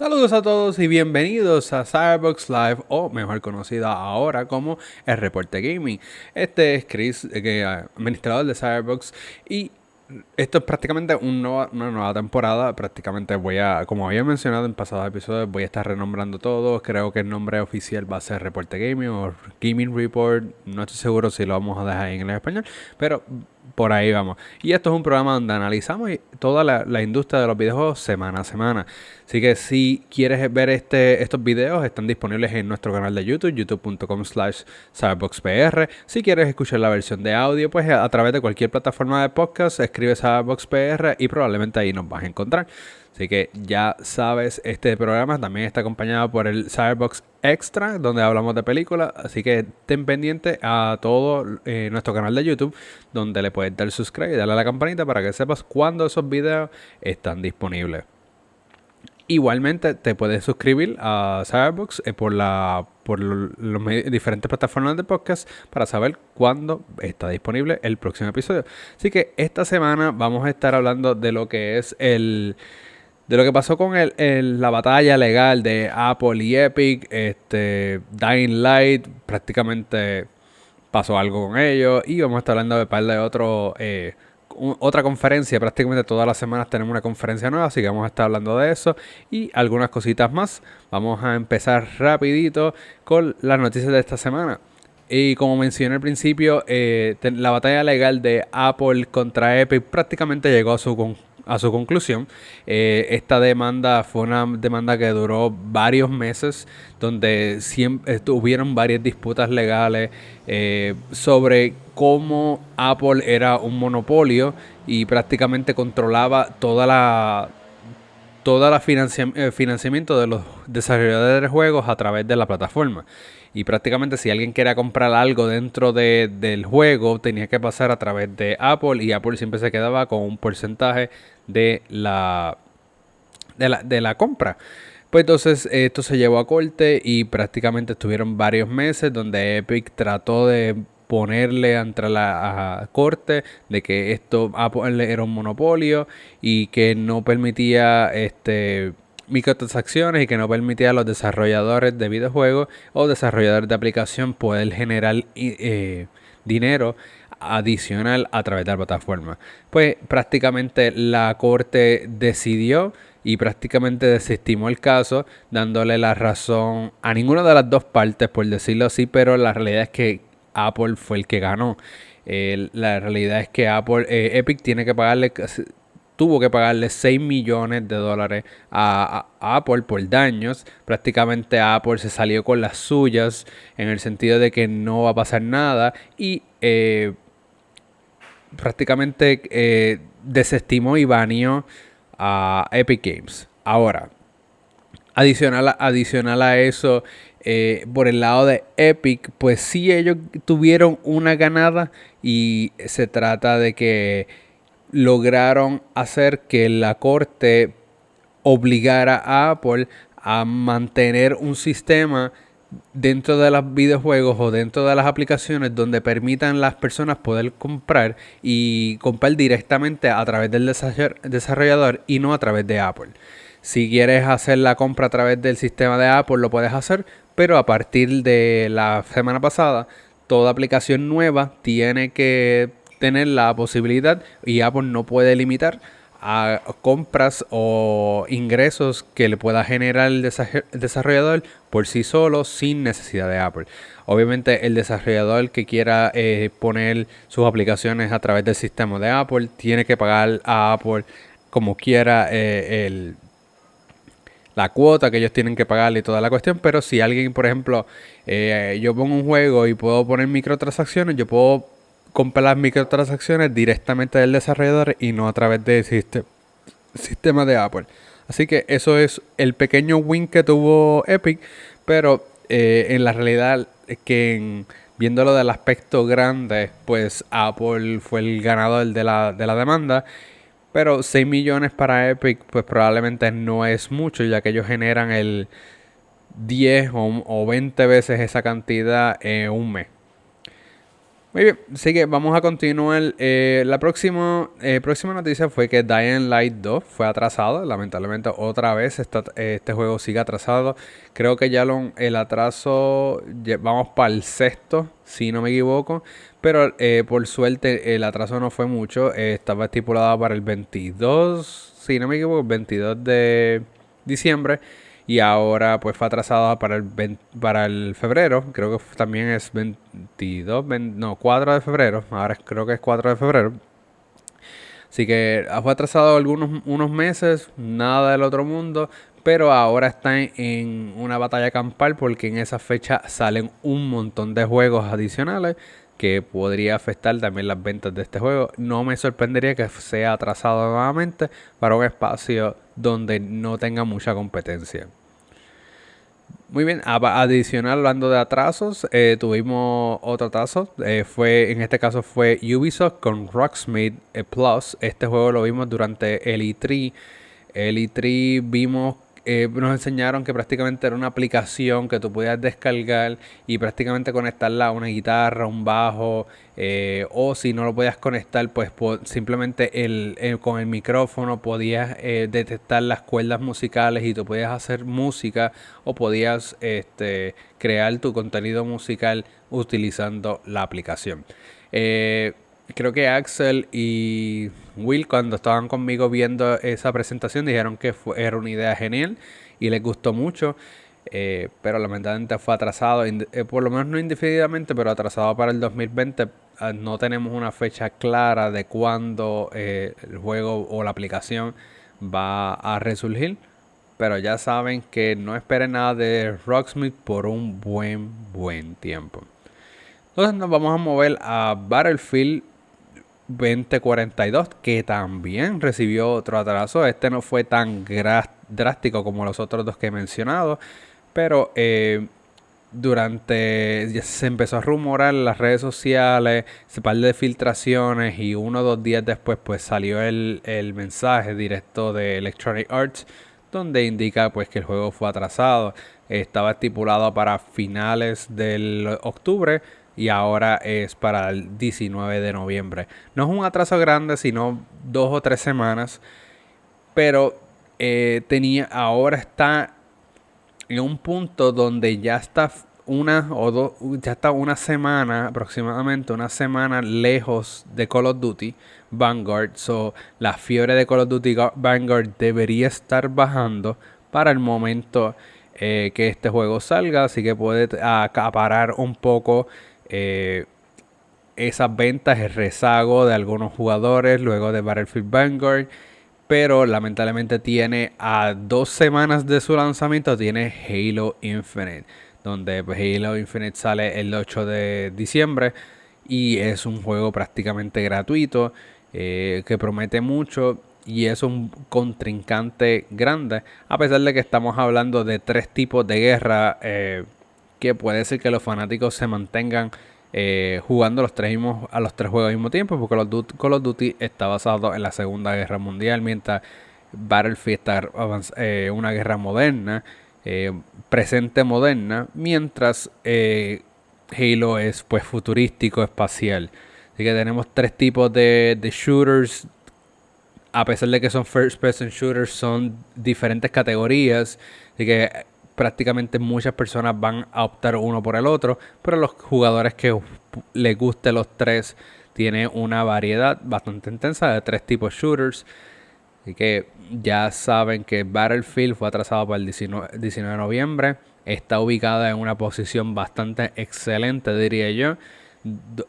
Saludos a todos y bienvenidos a Cyberbox Live, o mejor conocida ahora como el Reporte Gaming. Este es Chris, eh, administrador de Cyberbox, y esto es prácticamente una nueva temporada. Prácticamente voy a, como había mencionado en pasados episodios, voy a estar renombrando todo. Creo que el nombre oficial va a ser Reporte Gaming o Gaming Report. No estoy seguro si lo vamos a dejar en español, pero por ahí vamos. Y esto es un programa donde analizamos toda la, industria de los videojuegos semana a semana. Así que si quieres ver este, estos videos, están disponibles en nuestro canal de YouTube, youtube.com slash cyberboxpr. Si quieres escuchar la versión de audio, pues a través de cualquier plataforma de podcast, escribe cyberboxpr y probablemente ahí nos vas a encontrar. Así que ya sabes, este programa también está acompañado por el Cyberbox Extra, donde hablamos de películas. Así que ten pendiente a todo eh, nuestro canal de YouTube, donde le puedes dar subscribe y darle a la campanita para que sepas cuándo esos videos están disponibles. Igualmente te puedes suscribir a Cyberbox eh, por la por las diferentes plataformas de podcast para saber cuándo está disponible el próximo episodio. Así que esta semana vamos a estar hablando de lo que es el de lo que pasó con el, la batalla legal de Apple y Epic, este, Dying Light, prácticamente pasó algo con ellos. Y vamos a estar hablando de par de eh, otra conferencia. Prácticamente todas las semanas tenemos una conferencia nueva, así que vamos a estar hablando de eso y algunas cositas más. Vamos a empezar rapidito con las noticias de esta semana. Y como mencioné al principio, eh, la batalla legal de Apple contra Epic prácticamente llegó a su a su conclusión. Eh, esta demanda fue una demanda que duró varios meses, donde siempre tuvieron varias disputas legales eh, sobre cómo Apple era un monopolio y prácticamente controlaba toda la toda la eh, financiamiento de los desarrolladores de juegos a través de la plataforma. Y prácticamente si alguien quería comprar algo dentro del juego, tenía que pasar a través de Apple y Apple siempre se quedaba con un porcentaje de la, de la, compra. Pues entonces esto se llevó a corte y prácticamente estuvieron varios meses donde Epic trató de ponerle ante la corte de que esto era un monopolio y que no permitía este microtransacciones y que no permitía a los desarrolladores de videojuegos o desarrolladores de aplicación poder generar eh, dinero adicional a través de la plataforma. Pues prácticamente la corte decidió y prácticamente desestimó el caso, dándole la razón a ninguna de las dos partes, por decirlo así, pero la realidad es que Apple fue el que ganó. la realidad es que Apple, eh, Epic tiene que pagarle, tuvo que pagarle 6 millones de dólares a, Apple por daños. Prácticamente Apple se salió con las suyas en el sentido de que no va a pasar nada y eh, prácticamente eh, desestimó y baneó a Epic Games. Ahora, adicional, adicional a eso, eh, por el lado de Epic, pues sí ellos tuvieron una ganada y se trata de que lograron hacer que la corte obligara a Apple a mantener un sistema dentro de los videojuegos o dentro de las aplicaciones donde permitan las personas poder comprar y comprar directamente a través del desarrollador y no a través de Apple. Si quieres hacer la compra a través del sistema de Apple lo puedes hacer, pero a partir de la semana pasada toda aplicación nueva tiene que tener la posibilidad y Apple no puede limitar a compras o ingresos que le pueda generar el desarrollador por sí solo sin necesidad de Apple. Obviamente el desarrollador que quiera eh, poner sus aplicaciones a través del sistema de Apple tiene que pagar a Apple como quiera eh, el, la cuota que ellos tienen que pagarle y toda la cuestión. Pero si alguien, por ejemplo, eh, yo pongo un juego y puedo poner microtransacciones, yo puedo comprar las microtransacciones directamente del desarrollador y no a través del sistema de Apple. Así que eso es el pequeño win que tuvo Epic, pero eh, en la realidad es que viéndolo del aspecto grande, pues Apple fue el ganador de la, de la demanda. Pero 6 millones para Epic, pues probablemente no es mucho, ya que ellos generan el 10 o, o 20 veces esa cantidad en un mes. Muy bien, así que vamos a continuar. Eh, la próxima, eh, próxima noticia fue que Dying Light 2 fue atrasado. Lamentablemente, otra vez este juego sigue atrasado. Creo que ya lo, el atraso, vamos para el sexto, si no me equivoco. Pero eh, por suerte, el atraso no fue mucho. estaba estipulado para el 22, si no me equivoco, el 22 de diciembre. Y ahora pues fue atrasada para el, para el febrero, creo que también es 22, no, 4 de febrero, ahora creo que es 4 de febrero. Así que fue atrasado algunos unos meses, nada del otro mundo, pero ahora está en una batalla campal porque en esa fecha salen un montón de juegos adicionales que podría afectar también las ventas de este juego. No me sorprendería que sea atrasado nuevamente para un espacio donde no tenga mucha competencia. Muy bien, adicional hablando de atrasos, eh, tuvimos otro atraso. Eh, fue, en este caso fue Ubisoft con Rocksmith eh, Plus. Este juego lo vimos durante el E3. El E3 vimos eh, nos enseñaron que prácticamente era una aplicación que tú podías descargar y prácticamente conectarla a una guitarra, un bajo, eh, o si no lo podías conectar, pues simplemente el, con el micrófono podías eh, detectar las cuerdas musicales y tú podías hacer música o podías este, crear tu contenido musical utilizando la aplicación creo que Axel y Will cuando estaban conmigo viendo esa presentación dijeron que era una idea genial y les gustó mucho. Eh, pero lamentablemente fue atrasado, eh, por lo menos no indefinidamente, pero atrasado para el 2020. Ah, no tenemos una fecha clara de cuándo eh, el juego o la aplicación va a resurgir. Pero ya saben que no esperen nada de Rocksmith por un buen, buen tiempo. Entonces nos vamos a mover a Battlefield 2042, que también recibió otro atraso. Este no fue tan drástico como los otros dos que he mencionado, pero eh, durante se empezó a rumorar en las redes sociales, se par de filtraciones y uno o dos días después pues salió el, el mensaje directo de Electronic Arts donde indica pues que el juego fue atrasado. Estaba estipulado para finales del octubre, y ahora es para el 19 de noviembre. No es un atraso grande, sino dos o tres semanas, pero eh, tenía, ahora está en un punto donde ya está una o dos, ya está una semana aproximadamente, una semana lejos de Call of Duty Vanguard. So, la fiebre de Call of Duty Vanguard debería estar bajando para el momento eh, que este juego salga, así que puede acaparar un poco eh, esas ventas, el rezago de algunos jugadores luego de Battlefield Vanguard. Pero lamentablemente tiene a dos semanas de su lanzamiento, tiene Halo Infinite. Donde pues, Halo Infinite sale el 8 de diciembre. Y es un juego prácticamente gratuito. Eh, que promete mucho. Y es un contrincante grande. A pesar de que estamos hablando de tres tipos de guerra. Eh, que puede ser que los fanáticos se mantengan eh, jugando los tres a los tres juegos al mismo tiempo, porque Call of Duty está basado en la Segunda Guerra Mundial, mientras Battlefield está eh, una guerra moderna, eh, presente moderna, mientras Halo es pues futurístico, espacial. Así que tenemos tres tipos de, de shooters a pesar de que son first person shooters, son diferentes categorías. Así que prácticamente muchas personas van a optar uno por el otro, pero los jugadores que les guste los tres tiene una variedad bastante intensa de tres tipos shooters. Así que ya saben que Battlefield fue atrasado para el 19, de noviembre. Está ubicada en una posición bastante excelente, diría yo,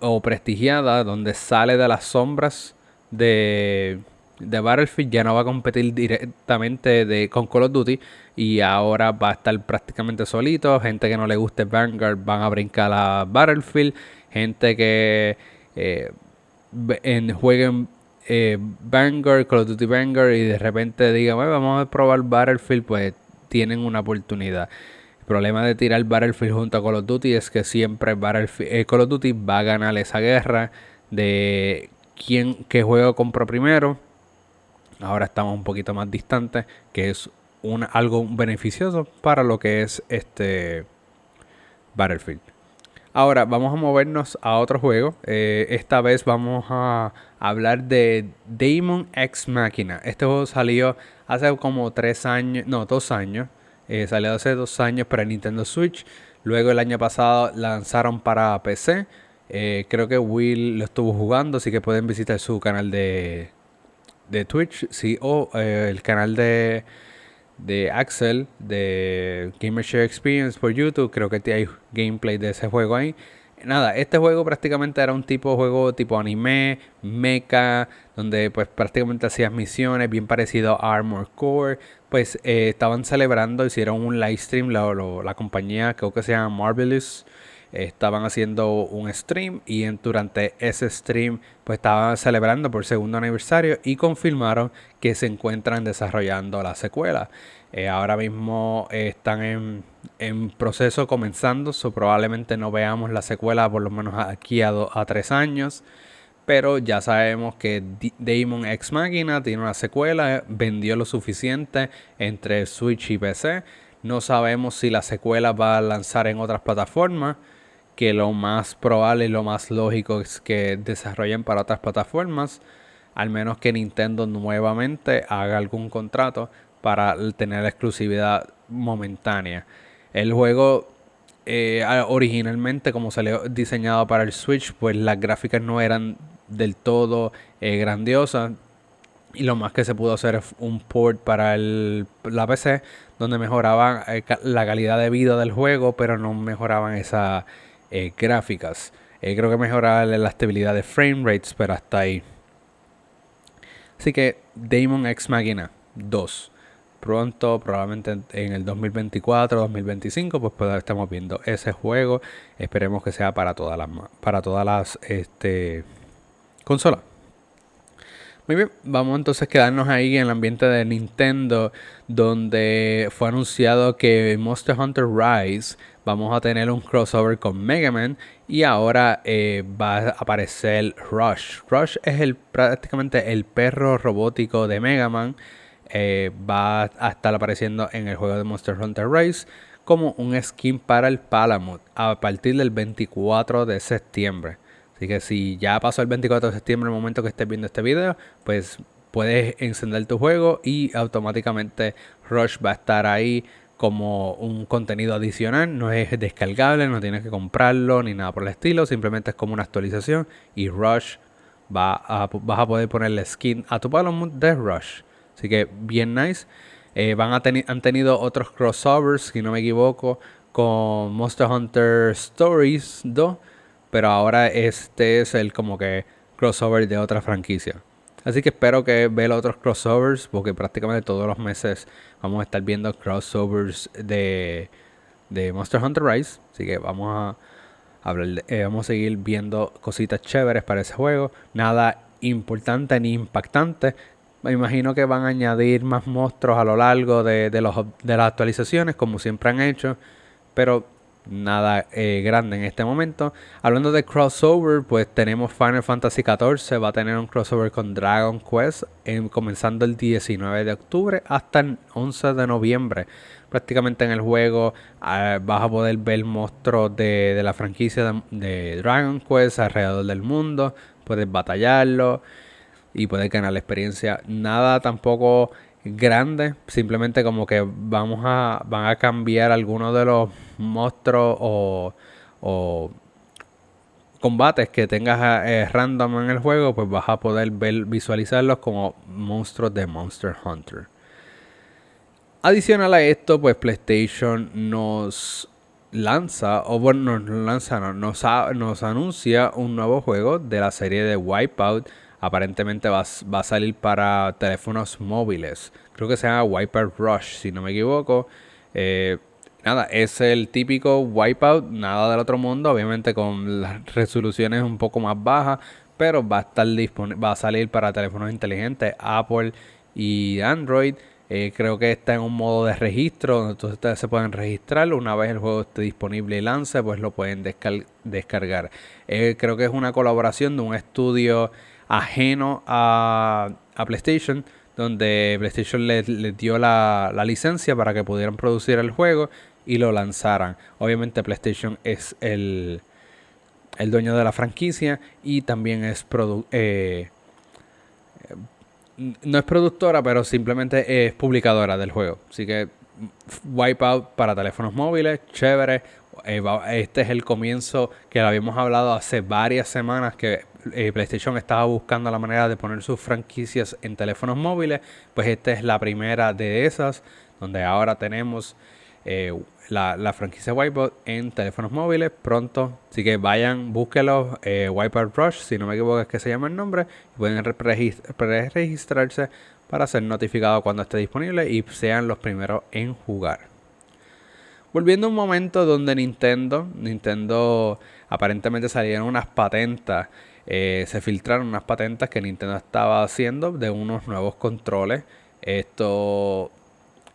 o prestigiada, donde sale de las sombras de, de Battlefield. Ya no va a competir directamente de, con Call of Duty, y ahora va a estar prácticamente solito. Gente que no le guste Vanguard van a brincar a Battlefield. Gente que eh, en, jueguen eh, Vanguard, Call of Duty Vanguard y de repente digan, vamos a probar Battlefield, pues tienen una oportunidad. El problema de tirar Battlefield junto a Call of Duty es que siempre Battlefield, eh, Call of Duty va a ganar esa guerra de quién que juego compró primero. Ahora estamos un poquito más distantes, que es algo beneficioso para lo que es este Battlefield. Ahora vamos a movernos a otro juego. Eh, esta vez vamos a hablar de Damon X Machina. Este juego salió hace como tres años, no, dos años. Eh, salió hace dos años para Nintendo Switch. Luego el año pasado lanzaron para PC. Eh, creo que Will lo estuvo jugando, así que pueden visitar su canal de, de Twitch, sí, o el canal de de Axel de Gamer Share Experience por YouTube. Creo que hay gameplay de ese juego ahí. Nada, este juego prácticamente era un tipo de juego tipo anime, mecha, donde pues prácticamente hacías misiones, bien parecido a Armor Core. Pues eh, estaban celebrando, hicieron un live stream, la, la compañía creo que se llama Marvelous estaban haciendo un stream y durante ese stream pues estaban celebrando por segundo aniversario y confirmaron que se encuentran desarrollando la secuela. Eh, ahora mismo están en, en, proceso comenzando, so probablemente no veamos la secuela por lo menos aquí a, a tres años. Pero ya sabemos que Damon X Machina tiene una secuela, vendió lo suficiente entre Switch y PC. No sabemos si la secuela va a lanzar en otras plataformas que lo más probable y lo más lógico es que desarrollen para otras plataformas, al menos que Nintendo nuevamente haga algún contrato para tener exclusividad momentánea. El juego eh, originalmente como salió diseñado para el Switch, pues las gráficas no eran del todo eh, grandiosas. Y lo más que se pudo hacer es un port para la PC, donde mejoraban eh, la calidad de vida del juego, pero no mejoraban esa eh, gráficas. Eh, creo que mejorar la estabilidad de frame rates, pero hasta ahí. Así que Damon X Machina 2. Pronto, probablemente en el 2024, 2025, pues, pues estamos viendo ese juego. Esperemos que sea para todas las para todas las este, consolas. Muy bien, vamos entonces a quedarnos ahí en el ambiente de Nintendo, donde fue anunciado que Monster Hunter Rise vamos a tener un crossover con Mega Man y ahora eh, va a aparecer Rush. Rush es el, prácticamente el perro robótico de Mega Man. Eh, va a estar apareciendo en el juego de Monster Hunter Rise como un skin para el Palamute a partir del 24 de septiembre. Así que si ya pasó el 24 de septiembre, el momento que estés viendo este video, pues puedes encender tu juego y automáticamente Rush va a estar ahí como un contenido adicional, no es descargable, no tienes que comprarlo ni nada por el estilo, simplemente es como una actualización y Rush va a, vas a poder ponerle skin a tu Palamute de Rush. Así que bien nice. Eh, van a han tenido otros crossovers, si no me equivoco, con Monster Hunter Stories 2, pero ahora este es el como que crossover de otra franquicia. Así que espero que vea otros crossovers, porque prácticamente todos los meses vamos a estar viendo crossovers de, de Monster Hunter Rise. Así que vamos a hablar eh, vamos a seguir viendo cositas chéveres para ese juego. Nada importante ni impactante. Me imagino que van a añadir más monstruos a lo largo de, de, de las actualizaciones, como siempre han hecho. Pero nada eh, grande en este momento. Hablando de crossover, pues tenemos Final Fantasy XIV, va a tener un crossover con Dragon Quest, comenzando el 19 de octubre hasta el 11 de noviembre. Prácticamente en el juego ah, vas a poder ver monstruos de, de la franquicia de, Dragon Quest alrededor del mundo, puedes batallarlo y puedes ganar la experiencia. Nada tampoco grande, simplemente como que vamos a, van a cambiar algunos de los monstruos o, combates que tengas eh, random en el juego, pues vas a poder ver, visualizarlos como monstruos de Monster Hunter. Adicional a esto, pues PlayStation nos lanza, o bueno, nos lanza, nos, nos anuncia un nuevo juego de la serie de Wipeout aparentemente va, a salir para teléfonos móviles. Creo que se llama Wipeout Rush, si no me equivoco. Eh, nada, es el típico Wipeout, nada del otro mundo, obviamente con las resoluciones un poco más bajas, pero va a estar va a salir para teléfonos inteligentes, Apple y Android. Eh, creo que está en un modo de registro donde ustedes se pueden registrar. Una vez el juego esté disponible y lance, pues lo pueden descargar. Eh, creo que es una colaboración de un estudio ajeno a, PlayStation, donde PlayStation les le dio la, licencia para que pudieran producir el juego y lo lanzaran. Obviamente PlayStation es el, el dueño de la franquicia y también es eh, no es productora, pero simplemente es publicadora del juego. Así que Wipeout para teléfonos móviles, chévere. Eh, este es el comienzo que habíamos hablado hace varias semanas que eh, PlayStation estaba buscando la manera de poner sus franquicias en teléfonos móviles. Pues esta es la primera de esas, donde ahora tenemos eh, la, franquicia Wipeout en teléfonos móviles pronto. Así que vayan, búsquenlo, eh, Wipeout Rush, si no me equivoco es que se llama el nombre. pueden registrarse para ser notificados cuando esté disponible y sean los primeros en jugar. Volviendo a un momento donde Nintendo, Nintendo aparentemente salieron unas patentes, eh, se filtraron unas patentes que Nintendo estaba haciendo de unos nuevos controles. Esto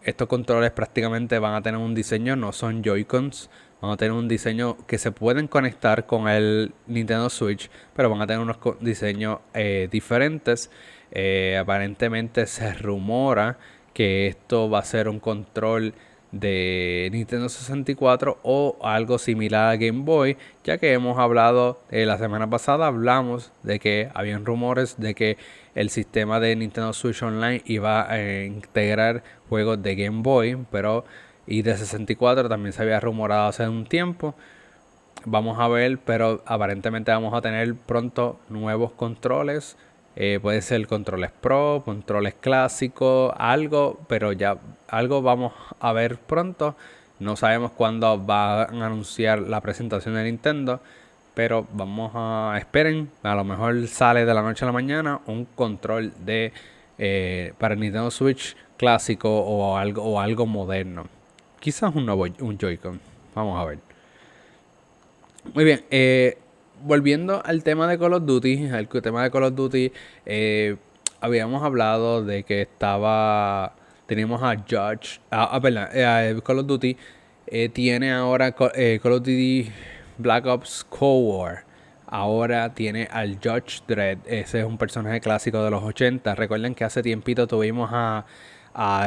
estos controles prácticamente van a tener un diseño, no son Joy-Cons, van a tener un diseño que se pueden conectar con el Nintendo Switch, pero van a tener unos diseños eh, diferentes. Eh, aparentemente se rumora que esto va a ser un control de Nintendo 64 o algo similar a Game Boy, ya que hemos hablado, eh, la semana pasada hablamos de que habían rumores de que el sistema de Nintendo Switch Online iba a integrar juegos de Game Boy, pero y de 64 también se había rumorado hace un tiempo. Vamos a ver, pero aparentemente vamos a tener pronto nuevos controles. Eh, puede ser controles pro, controles clásicos, algo, pero ya algo vamos a ver pronto. No sabemos cuándo van a anunciar la presentación de Nintendo. Pero vamos a esperen, a lo mejor sale de la noche a la mañana un control de eh, para Nintendo Switch clásico o algo o algo moderno. Quizás un nuevo un Joy-Con. Vamos a ver. Muy bien, eh, volviendo al tema de Call of Duty, al tema de Call of Duty, eh, habíamos hablado de que estaba, teníamos a Judge, ah, ah perdón, Call of Duty tiene ahora Call of Duty Black Ops Cold War ahora tiene al Judge Dredd. Ese es un personaje clásico de los 80. Recuerden que hace tiempito tuvimos a,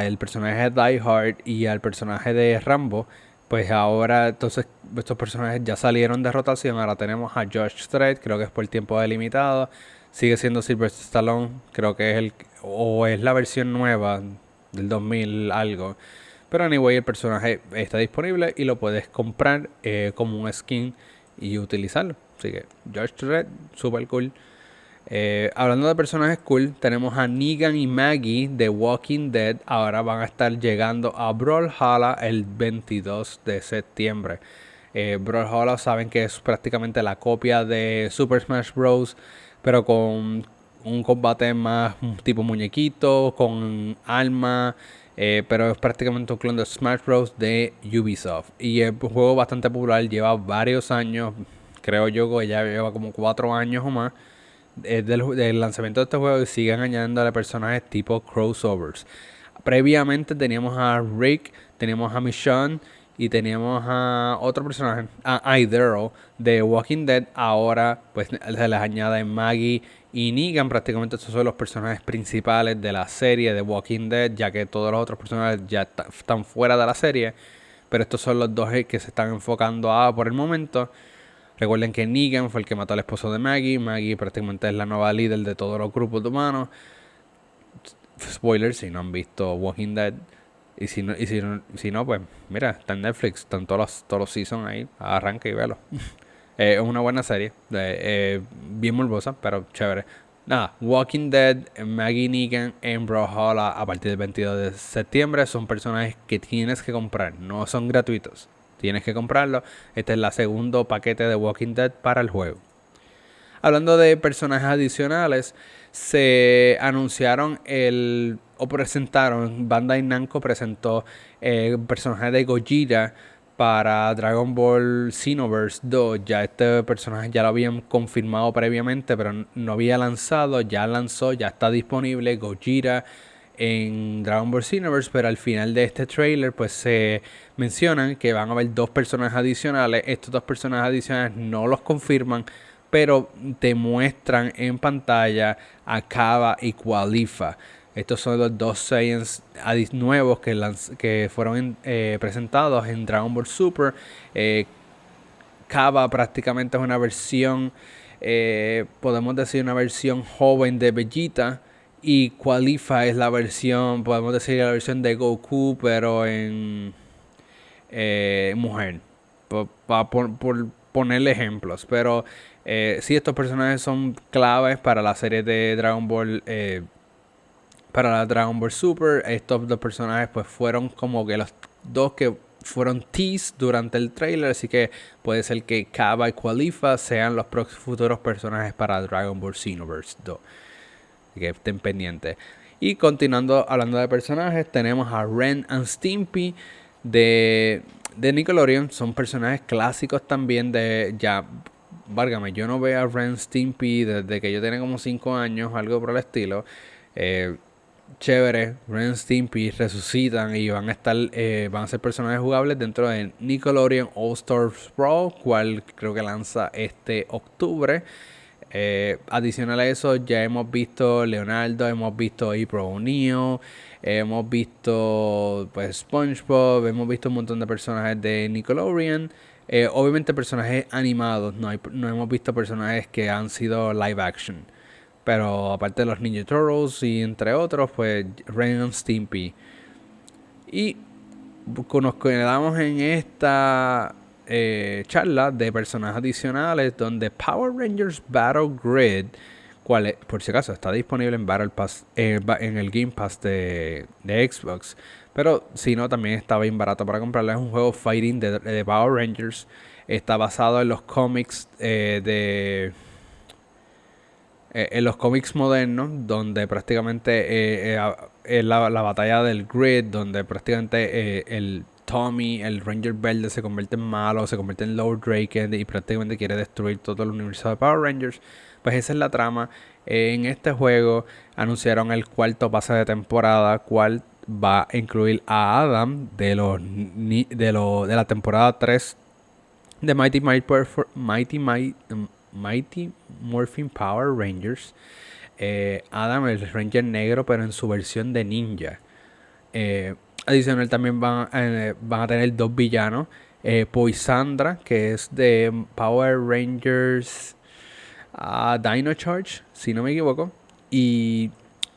el personaje de Die Hard y al personaje de Rambo. Pues ahora entonces estos personajes ya salieron de rotación. Ahora tenemos a Judge Dredd, creo que es por tiempo delimitado. Sigue siendo Sylvester Stallone, creo que es el o es la versión nueva del 2000 algo. Pero anyway, el personaje está disponible y lo puedes comprar eh, como un skin y utilizarlo. Así que George Red, super cool. Eh, hablando de personajes cool, tenemos a Negan y Maggie de Walking Dead. Ahora van a estar llegando a Brawlhalla el 22 de septiembre. Eh, Brawlhalla saben que es prácticamente la copia de Super Smash Bros. Pero con un combate más tipo muñequito, con alma, eh, pero es prácticamente un clon de Smash Bros. de Ubisoft. Y es un juego bastante popular, lleva varios años, creo yo que ya lleva como cuatro años o más. Del, lanzamiento de este juego y siguen añadiendo personajes tipo crossovers. Previamente teníamos a Rick, teníamos a Michonne y teníamos a otro personaje, a Idero de Walking Dead. Ahora pues se les añade Maggie y Negan prácticamente estos son los personajes principales de la serie de Walking Dead, ya que todos los otros personajes ya están fuera de la serie. Pero estos son los dos que se están enfocando a por el momento. Recuerden que Negan fue el que mató al esposo de Maggie. Maggie prácticamente es la nueva líder de todos los grupos de humanos. Spoilers si no han visto Walking Dead. Y si no, y si no, si no pues mira, está en Netflix, están todos los, todos los seasons ahí. Arranca y velo. Eh, es una buena serie, eh, bien morbosa, pero chévere. Nada, Walking Dead, Maggie Negan en Brawlhalla a partir del 22 de septiembre son personajes que tienes que comprar, no son gratuitos. Tienes que comprarlo. Este es el segundo paquete de Walking Dead para el juego. Hablando de personajes adicionales, se anunciaron el o presentaron, Bandai Namco presentó el personaje de Gojira para Dragon Ball Xenoverse 2. Ya este personaje ya lo habían confirmado previamente, pero no había lanzado. Ya lanzó, ya está disponible Gojira en Dragon Ball Xenoverse, pero al final de este trailer pues se mencionan que van a haber dos personajes adicionales. Estos dos personajes adicionales no los confirman, pero te muestran en pantalla a Kaba y Qualifa. Estos son los dos Saiyans nuevos que, fueron eh, presentados en Dragon Ball Super. Eh, Kaba prácticamente es una versión, eh, podemos decir una versión joven de Vegeta. Y Qualifa es la versión, podemos decir la versión de Goku, pero en eh, mujer. Por, por, ponerle ejemplos. Pero eh, sí, estos personajes son claves para la serie de Dragon Ball. Eh, para la Dragon Ball Super. Estos dos personajes pues fueron como que los dos que fueron teased durante el trailer. Así que puede ser que Kaba y Qualifa sean los futuros personajes para Dragon Ball Xenoverse 2. Que estén pendientes. Y continuando hablando de personajes, tenemos a Ren and Stimpy de, de Nickelodeon. Son personajes clásicos también de ya. Válgame, yo no veo a Ren Stimpy desde que yo tenía como 5 años, algo por el estilo. Eh, chévere, Ren Stimpy resucitan y van a estar, eh, van a ser personajes jugables dentro de Nickelodeon All Stars Pro, cual creo que lanza este octubre. Eh, adicional a eso, ya hemos visto Leonardo, hemos visto April O'Neil, hemos visto pues SpongeBob, hemos visto un montón de personajes de Nickelodeon. Eh, obviamente personajes animados, no, no hemos visto personajes que han sido live action. Pero aparte de los Ninja Turtles y entre otros, pues Ren Stimpy. Y nos quedamos en esta eh, charla de personajes adicionales donde Power Rangers Battle Grid, cual por si acaso está disponible en Battle Pass, eh, en el Game Pass de, Xbox. Pero si no, también está bien barato para comprarlo. Es un juego fighting de, Power Rangers. Está basado en los cómics eh, de en los cómics modernos, donde prácticamente es la, la, batalla del grid, donde prácticamente el Tommy, el Ranger Verde, se convierte en malo, se convierte en Lord Drake y prácticamente quiere destruir todo el universo de Power Rangers. Pues esa es la trama. En este juego anunciaron el cuarto pase de temporada, cual va a incluir a Adam de, los, de, de la temporada 3 de Mighty, Mighty, Mighty, Morphin Power Rangers. Eh, Adam, el Ranger negro, pero en su versión de ninja. Eh, Adicional también van, eh, van a tener dos villanos. Eh, Poisandra, que es de Power Rangers uh, Dino Charge, si no me equivoco. Y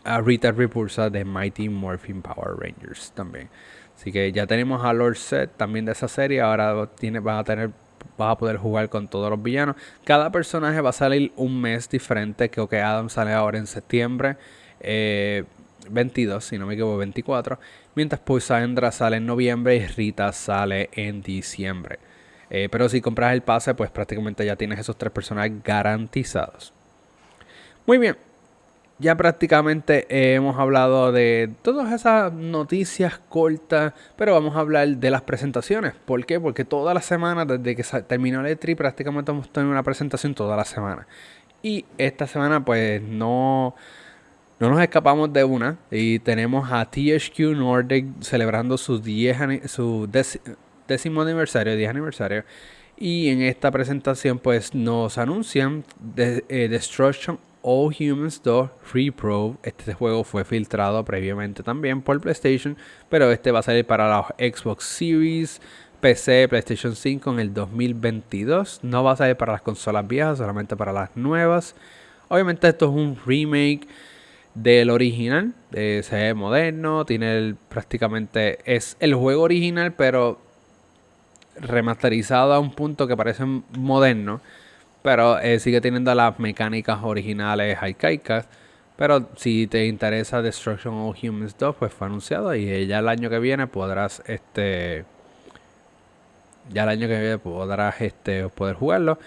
a Rita Repulsa de Mighty Morphin Power Rangers también. Así que ya tenemos a Lord Set también de esa serie. Ahora tiene, vas a tener vas a poder jugar con todos los villanos. Cada personaje va a salir un mes diferente. Creo que Adam sale ahora en septiembre. Eh, 22, si no me equivoco, 24. Mientras Poisandra sale en noviembre y Rita sale en diciembre. Eh, pero si compras el pase, pues prácticamente ya tienes esos tres personajes garantizados. Muy bien. Ya prácticamente hemos hablado de todas esas noticias cortas, pero vamos a hablar de las presentaciones. ¿Por qué? Porque toda la semana, desde que terminó el E3, prácticamente hemos tenido una presentación toda la semana. Y esta semana pues no, no nos escapamos de una y tenemos a THQ Nordic celebrando su, 10, su décimo aniversario, 10 aniversario. Y en esta presentación pues nos anuncian eh, Destruction All Humans 2 Free Pro. Este juego fue filtrado previamente también por PlayStation, pero este va a salir para la Xbox Series, PC, PlayStation 5 en el 2022. No va a salir para las consolas viejas, solamente para las nuevas. Obviamente esto es un remake del original. se ve moderno, tiene el, prácticamente es el juego original, pero remasterizado a un punto que parece moderno. Pero eh, sigue teniendo las mecánicas originales arcaicas. Pero si te interesa Destruction of Humans 2, pues fue anunciado y ya el año que viene podrás este ya el año que viene podrás este poder jugarlo.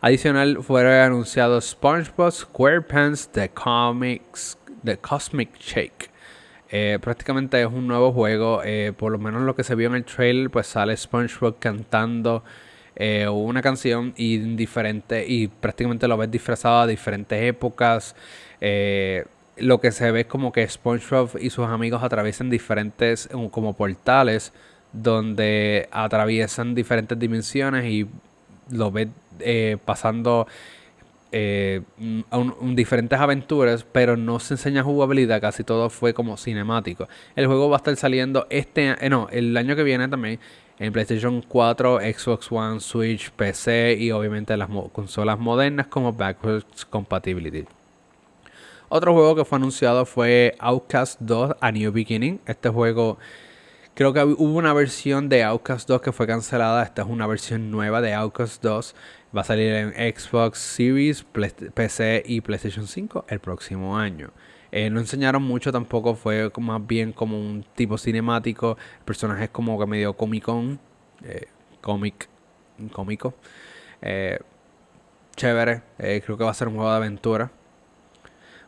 Adicional fueron anunciados SpongeBob SquarePants The Comics The Cosmic Shake. Eh, prácticamente es un nuevo juego. Eh, por lo menos lo que se vio en el trailer, pues sale SpongeBob cantando eh, una canción y diferente y prácticamente lo ves disfrazado a diferentes épocas. lo que se ve es como que SpongeBob y sus amigos atraviesan diferentes como portales donde atraviesan diferentes dimensiones y lo ves pasando eh, un, diferentes aventuras, pero no se enseña jugabilidad, casi todo fue como cinemático. El juego va a estar saliendo este, eh, no, el año que viene también, en PlayStation 4, Xbox One, Switch, PC y obviamente las consolas modernas como backwards compatibility. Otro juego que fue anunciado fue Outcast 2 A New Beginning. Este juego, creo que hubo una versión de Outcast 2 que fue cancelada. Esta es una versión nueva de Outcast 2. Va a salir en Xbox Series, PC y PlayStation 5 el próximo año. Eh, no enseñaron mucho tampoco, fue más bien como un tipo cinemático. El personaje es como que medio comicón, eh, cómic, cómico. Eh, chévere, creo que va a ser un juego de aventura.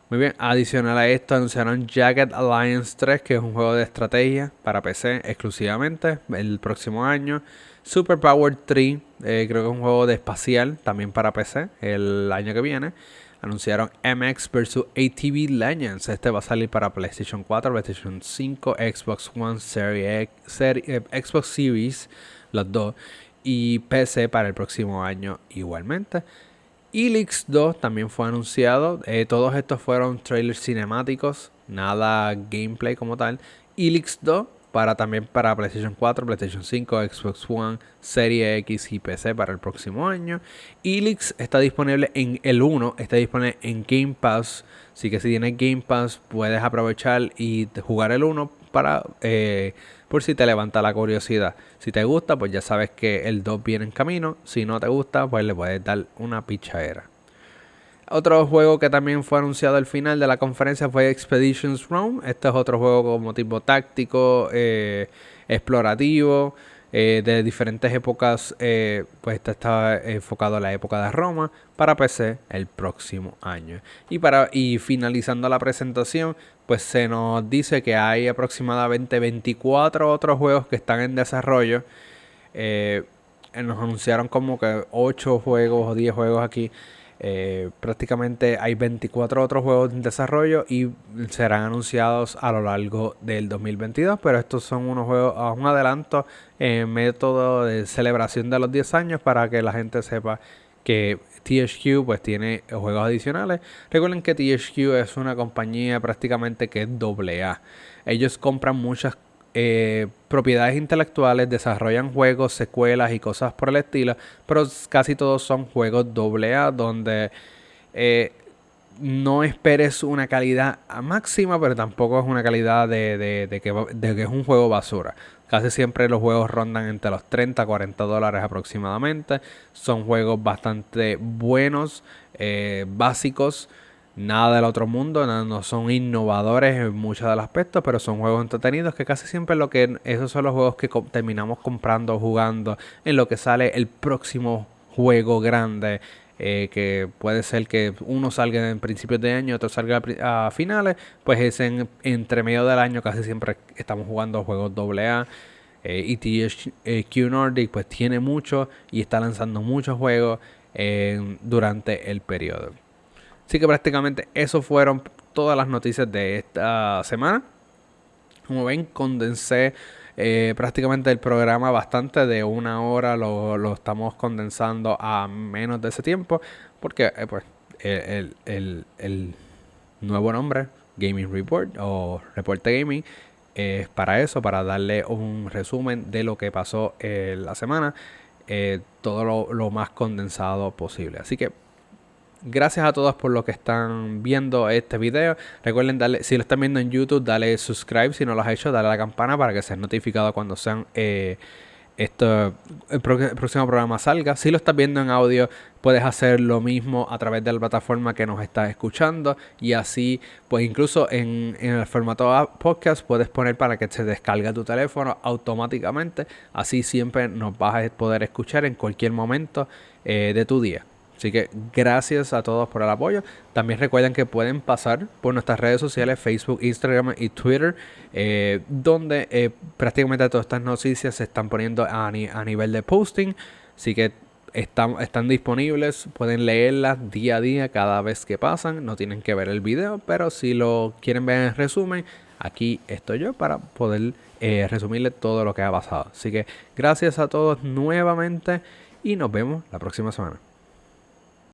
Muy bien, adicional a esto anunciaron Jagged Alliance 3, que es un juego de estrategia para PC exclusivamente el próximo año. Super Power 3, creo que es un juego de espacial también para PC el año que viene anunciaron MX vs ATV Legends. Este va a salir para PlayStation 4, PlayStation 5, Xbox One Series, eh, Xbox Series, los dos, y PC para el próximo año igualmente. Elix 2 también fue anunciado. Eh, todos estos fueron trailers cinemáticos, nada gameplay como tal. Elix 2 para también para PlayStation 4, PlayStation 5, Xbox One, Serie X y PC para el próximo año. Elix está disponible en el 1, está disponible en Game Pass. Así que si tienes Game Pass puedes aprovechar y jugar el 1 para eh, por si te levanta la curiosidad. Si te gusta, pues ya sabes que el 2 viene en camino. Si no te gusta, pues le puedes dar una pichadera. Otro juego que también fue anunciado al final de la conferencia fue Expeditions Rome. Este es otro juego como tipo táctico, eh, explorativo, eh, de diferentes épocas. Eh, pues este está enfocado a la época de Roma para PC el próximo año. Y, para, y finalizando la presentación, pues se nos dice que hay aproximadamente 24 otros juegos que están en desarrollo. nos anunciaron como que 8 juegos o 10 juegos aquí eh, prácticamente hay 24 otros juegos en desarrollo y serán anunciados a lo largo del 2022, pero estos son unos juegos un adelanto en método de celebración de los 10 años para que la gente sepa que THQ pues tiene juegos adicionales. Recuerden que THQ es una compañía prácticamente que es doble A. Ellos compran muchas eh, propiedades intelectuales, desarrollan juegos, secuelas y cosas por el estilo, pero casi todos son juegos AA donde eh, no esperes una calidad máxima, pero tampoco es una calidad de, que, es un juego basura. Casi siempre los juegos rondan entre los 30 a 40 dólares aproximadamente. Son juegos bastante buenos, eh, básicos nada del otro mundo, no, son innovadores en muchos de los aspectos, pero son juegos entretenidos que casi siempre lo que esos son los juegos que terminamos comprando, jugando, en lo que sale el próximo juego grande. Eh, que puede ser que uno salga en principios de año, otro salga a, finales, pues es en, entre medio del año casi siempre estamos jugando juegos AA. Eh, y THQ Nordic pues tiene mucho y está lanzando muchos juegos eh, durante el periodo. Así que prácticamente eso fueron todas las noticias de esta semana. Como ven, condensé eh, prácticamente el programa bastante de una hora. Lo, estamos condensando a menos de ese tiempo. Porque eh, pues el, nuevo nombre, Gaming Report o Reporte Gaming, es para eso, para darle un resumen de lo que pasó en la semana. Eh, todo lo, lo más condensado posible. Así que Gracias a todos por lo que están viendo este video. Recuerden darle, si lo están viendo en YouTube, dale subscribe. Si no lo has hecho, dale a la campana para que seas notificado cuando sean eh, el, próximo programa salga. Si lo estás viendo en audio, puedes hacer lo mismo a través de la plataforma que nos estás escuchando. Y así, pues incluso en, en el formato podcast, puedes poner para que se descargue tu teléfono automáticamente. Así siempre nos vas a poder escuchar en cualquier momento eh, de tu día. Así que gracias a todos por el apoyo. También recuerden que pueden pasar por nuestras redes sociales, Facebook, Instagram y Twitter, eh, donde eh, prácticamente todas estas noticias se están poniendo a, nivel de posting. Así que están, disponibles, pueden leerlas día a día cada vez que pasan. No tienen que ver el video, pero si lo quieren ver en resumen, aquí estoy yo para poder eh, resumirle todo lo que ha pasado. Así que gracias a todos nuevamente y nos vemos la próxima semana.